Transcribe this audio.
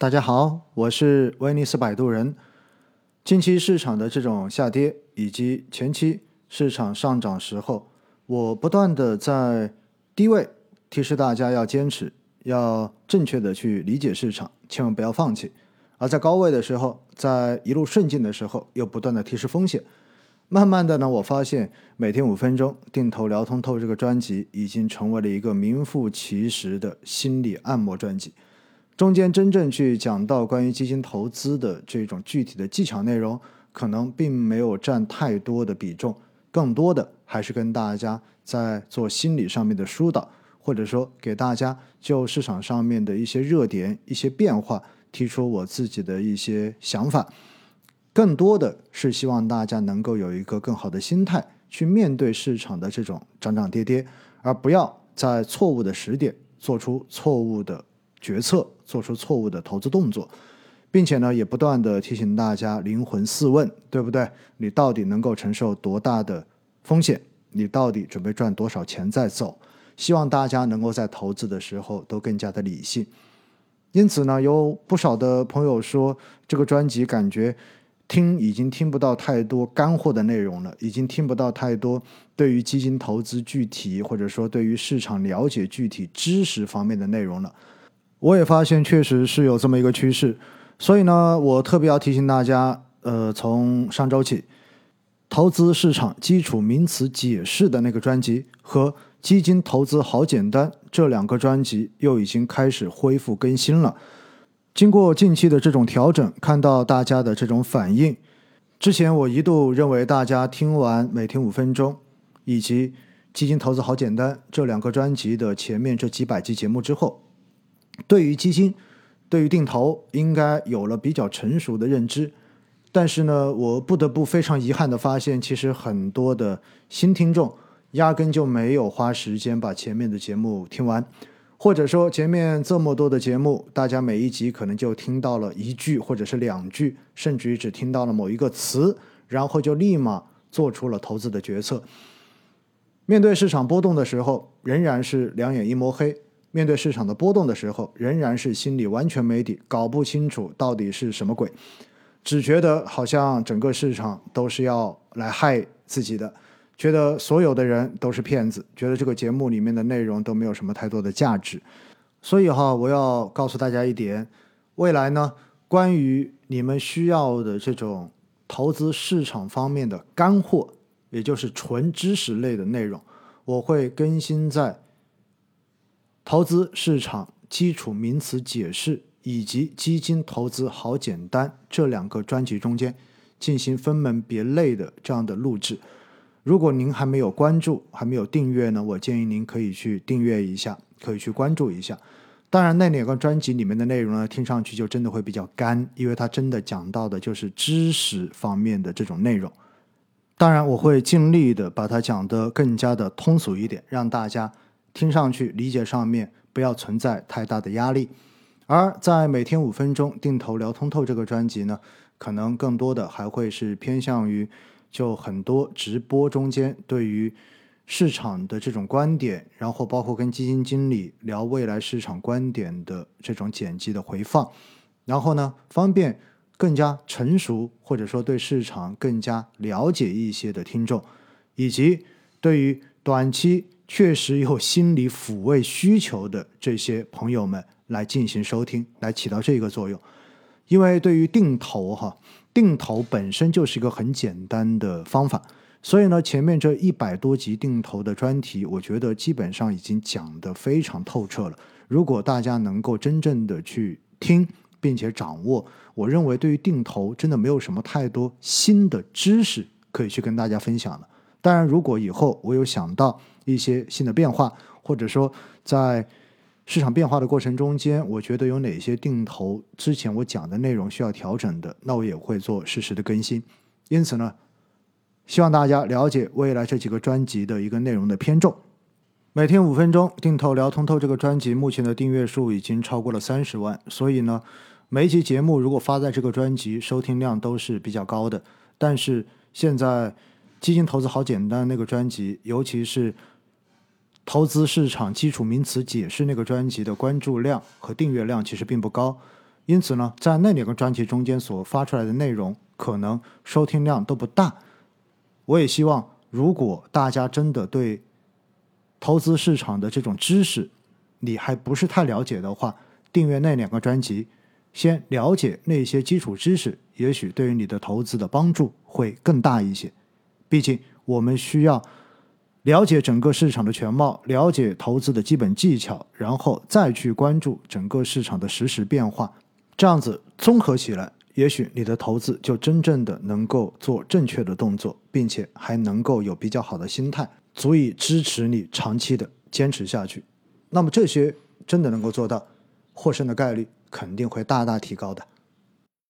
大家好，我是威尼斯摆渡人。近期市场的这种下跌，以及前期市场上涨时候，我不断的在低位提示大家要坚持，要正确的去理解市场，千万不要放弃；而在高位的时候，在一路顺境的时候，又不断的提示风险。慢慢的呢，我发现每天五分钟定投聊通透这个专辑，已经成为了一个名副其实的心理按摩专辑。中间真正去讲到关于基金投资的这种具体的技巧内容，可能并没有占太多的比重，更多的还是跟大家在做心理上面的疏导，或者说给大家就市场上面的一些热点、一些变化提出我自己的一些想法，更多的是希望大家能够有一个更好的心态去面对市场的这种涨涨跌跌，而不要在错误的时点做出错误的。决策做出错误的投资动作，并且呢，也不断的提醒大家灵魂四问，对不对？你到底能够承受多大的风险？你到底准备赚多少钱再走？希望大家能够在投资的时候都更加的理性。因此呢，有不少的朋友说，这个专辑感觉听已经听不到太多干货的内容了，已经听不到太多对于基金投资具体或者说对于市场了解具体知识方面的内容了。我也发现确实是有这么一个趋势，所以呢，我特别要提醒大家，呃，从上周起，《投资市场基础名词解释》的那个专辑和《基金投资好简单》这两个专辑又已经开始恢复更新了。经过近期的这种调整，看到大家的这种反应，之前我一度认为大家听完每天五分钟以及《基金投资好简单》这两个专辑的前面这几百期节目之后。对于基金，对于定投，应该有了比较成熟的认知。但是呢，我不得不非常遗憾的发现，其实很多的新听众压根就没有花时间把前面的节目听完，或者说前面这么多的节目，大家每一集可能就听到了一句或者是两句，甚至于只听到了某一个词，然后就立马做出了投资的决策。面对市场波动的时候，仍然是两眼一抹黑。面对市场的波动的时候，仍然是心里完全没底，搞不清楚到底是什么鬼，只觉得好像整个市场都是要来害自己的，觉得所有的人都是骗子，觉得这个节目里面的内容都没有什么太多的价值。所以哈，我要告诉大家一点，未来呢，关于你们需要的这种投资市场方面的干货，也就是纯知识类的内容，我会更新在。投资市场基础名词解释以及基金投资好简单这两个专辑中间进行分门别类的这样的录制。如果您还没有关注、还没有订阅呢，我建议您可以去订阅一下，可以去关注一下。当然，那两个专辑里面的内容呢，听上去就真的会比较干，因为它真的讲到的就是知识方面的这种内容。当然，我会尽力的把它讲得更加的通俗一点，让大家。听上去理解上面不要存在太大的压力，而在每天五分钟定投聊通透这个专辑呢，可能更多的还会是偏向于就很多直播中间对于市场的这种观点，然后包括跟基金经理聊未来市场观点的这种剪辑的回放，然后呢方便更加成熟或者说对市场更加了解一些的听众，以及对于短期。确实有心理抚慰需求的这些朋友们来进行收听，来起到这个作用。因为对于定投哈，定投本身就是一个很简单的方法，所以呢，前面这一百多集定投的专题，我觉得基本上已经讲得非常透彻了。如果大家能够真正的去听并且掌握，我认为对于定投真的没有什么太多新的知识可以去跟大家分享了。当然，如果以后我有想到一些新的变化，或者说在市场变化的过程中间，我觉得有哪些定投之前我讲的内容需要调整的，那我也会做适时的更新。因此呢，希望大家了解未来这几个专辑的一个内容的偏重。每天五分钟定投聊通透这个专辑，目前的订阅数已经超过了三十万，所以呢，每一期节目如果发在这个专辑，收听量都是比较高的。但是现在。基金投资好简单那个专辑，尤其是投资市场基础名词解释那个专辑的关注量和订阅量其实并不高，因此呢，在那两个专辑中间所发出来的内容，可能收听量都不大。我也希望，如果大家真的对投资市场的这种知识你还不是太了解的话，订阅那两个专辑，先了解那些基础知识，也许对于你的投资的帮助会更大一些。毕竟我们需要了解整个市场的全貌，了解投资的基本技巧，然后再去关注整个市场的实时变化。这样子综合起来，也许你的投资就真正的能够做正确的动作，并且还能够有比较好的心态，足以支持你长期的坚持下去。那么这些真的能够做到，获胜的概率肯定会大大提高的。